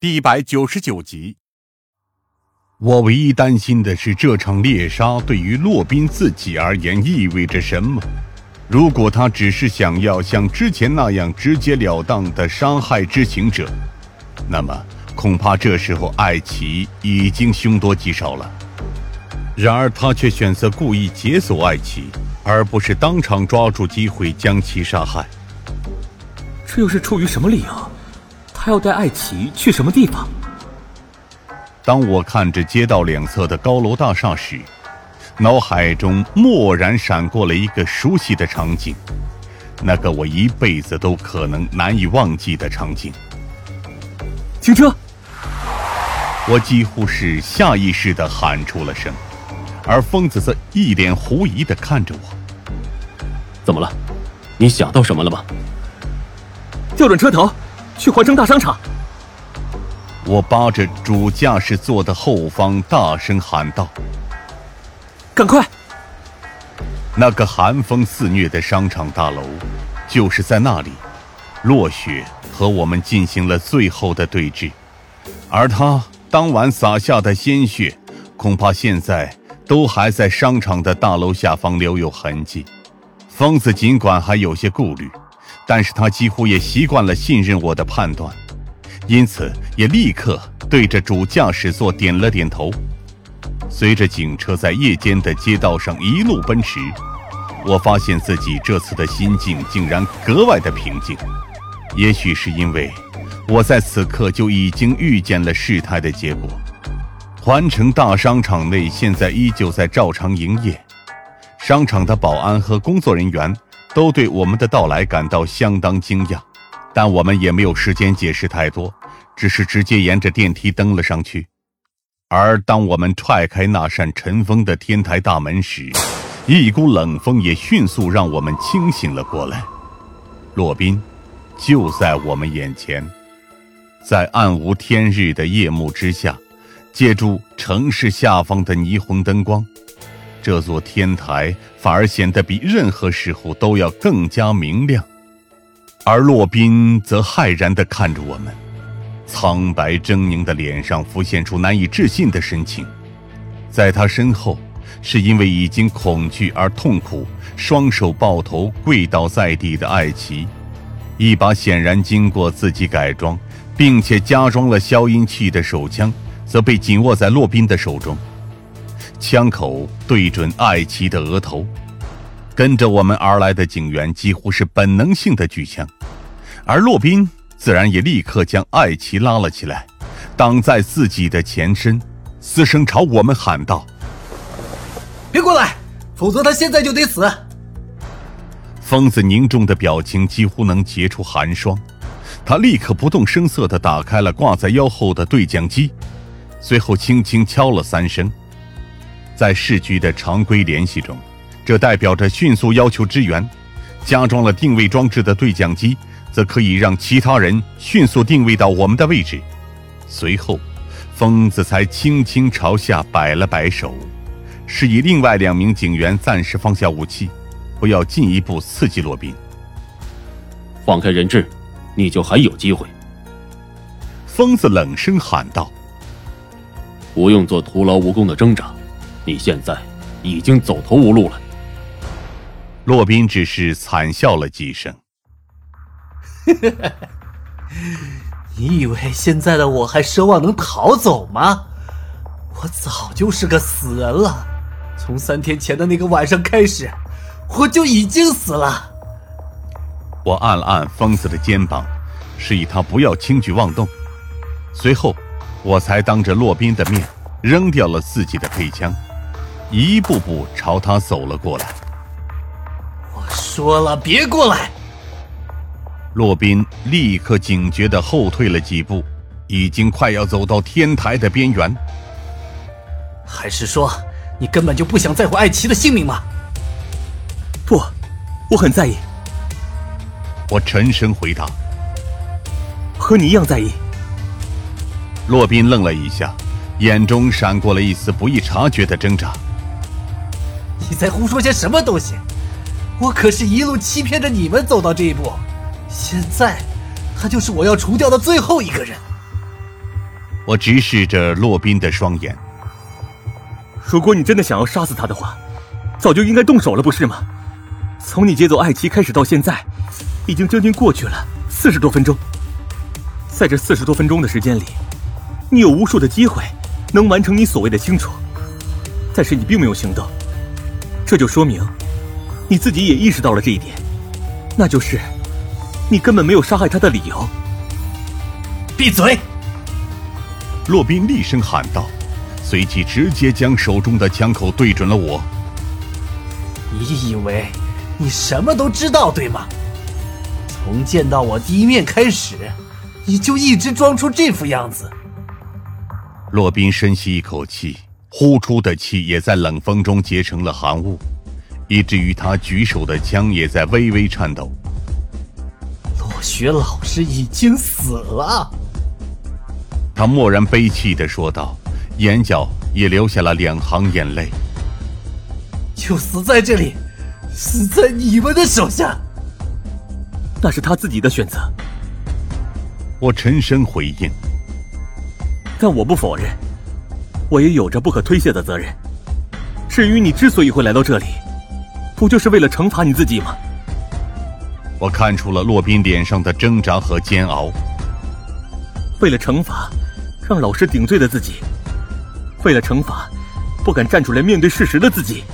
第一百九十九集。我唯一担心的是，这场猎杀对于洛宾自己而言意味着什么。如果他只是想要像之前那样直截了当的伤害知情者，那么恐怕这时候艾奇已经凶多吉少了。然而他却选择故意解锁艾奇，而不是当场抓住机会将其杀害。这又是出于什么理由？他要带艾奇去什么地方？当我看着街道两侧的高楼大厦时，脑海中蓦然闪过了一个熟悉的场景，那个我一辈子都可能难以忘记的场景。停车！我几乎是下意识的喊出了声，而疯子则一脸狐疑的看着我。怎么了？你想到什么了吗？调转车头，去环城大商场。我扒着主驾驶座的后方，大声喊道：“赶快！”那个寒风肆虐的商场大楼，就是在那里。落雪和我们进行了最后的对峙，而他当晚洒下的鲜血，恐怕现在都还在商场的大楼下方留有痕迹。疯子尽管还有些顾虑，但是他几乎也习惯了信任我的判断。因此，也立刻对着主驾驶座点了点头。随着警车在夜间的街道上一路奔驰，我发现自己这次的心境竟然格外的平静。也许是因为我在此刻就已经预见了事态的结果。环城大商场内现在依旧在照常营业，商场的保安和工作人员都对我们的到来感到相当惊讶。但我们也没有时间解释太多，只是直接沿着电梯登了上去。而当我们踹开那扇尘封的天台大门时，一股冷风也迅速让我们清醒了过来。洛宾就在我们眼前，在暗无天日的夜幕之下，借助城市下方的霓虹灯光，这座天台反而显得比任何时候都要更加明亮。而洛宾则骇然地看着我们，苍白狰狞的脸上浮现出难以置信的神情。在他身后，是因为已经恐惧而痛苦，双手抱头跪倒在地的艾奇，一把显然经过自己改装，并且加装了消音器的手枪，则被紧握在洛宾的手中，枪口对准艾奇的额头。跟着我们而来的警员几乎是本能性的举枪。而洛宾自然也立刻将艾奇拉了起来，挡在自己的前身，嘶声朝我们喊道：“别过来，否则他现在就得死！”疯子凝重的表情几乎能结出寒霜，他立刻不动声色地打开了挂在腰后的对讲机，随后轻轻敲了三声。在市局的常规联系中，这代表着迅速要求支援。加装了定位装置的对讲机。则可以让其他人迅速定位到我们的位置。随后，疯子才轻轻朝下摆了摆手，示意另外两名警员暂时放下武器，不要进一步刺激罗宾。放开人质，你就还有机会。疯子冷声喊道：“不用做徒劳无功的挣扎，你现在已经走投无路了。”洛宾只是惨笑了几声。你以为现在的我还奢望能逃走吗？我早就是个死人了。从三天前的那个晚上开始，我就已经死了。我按了按疯子的肩膀，示意他不要轻举妄动。随后，我才当着洛宾的面扔掉了自己的配枪，一步步朝他走了过来。我说了，别过来。洛宾立刻警觉地后退了几步，已经快要走到天台的边缘。还是说，你根本就不想在乎艾奇的性命吗？不，我很在意。我沉声回答：“和你一样在意。”洛宾愣了一下，眼中闪过了一丝不易察觉的挣扎。你在胡说些什么东西？我可是一路欺骗着你们走到这一步。现在，他就是我要除掉的最后一个人。我直视着洛宾的双眼。如果你真的想要杀死他的话，早就应该动手了，不是吗？从你接走艾奇开始到现在，已经将近过去了四十多分钟。在这四十多分钟的时间里，你有无数的机会能完成你所谓的清除，但是你并没有行动，这就说明你自己也意识到了这一点，那就是你根本没有杀害他的理由。闭嘴！洛宾厉声喊道，随即直接将手中的枪口对准了我。你以为你什么都知道，对吗？从见到我第一面开始，你就一直装出这副样子。洛宾深吸一口气，呼出的气也在冷风中结成了寒雾，以至于他举手的枪也在微微颤抖。落雪老师已经死了。他默然悲泣的说道，眼角也流下了两行眼泪。就死在这里，死在你们的手下。那是他自己的选择。我沉声回应。但我不否认，我也有着不可推卸的责任。至于你之所以会来到这里，不就是为了惩罚你自己吗？我看出了洛宾脸上的挣扎和煎熬。为了惩罚让老师顶罪的自己，为了惩罚不敢站出来面对事实的自己。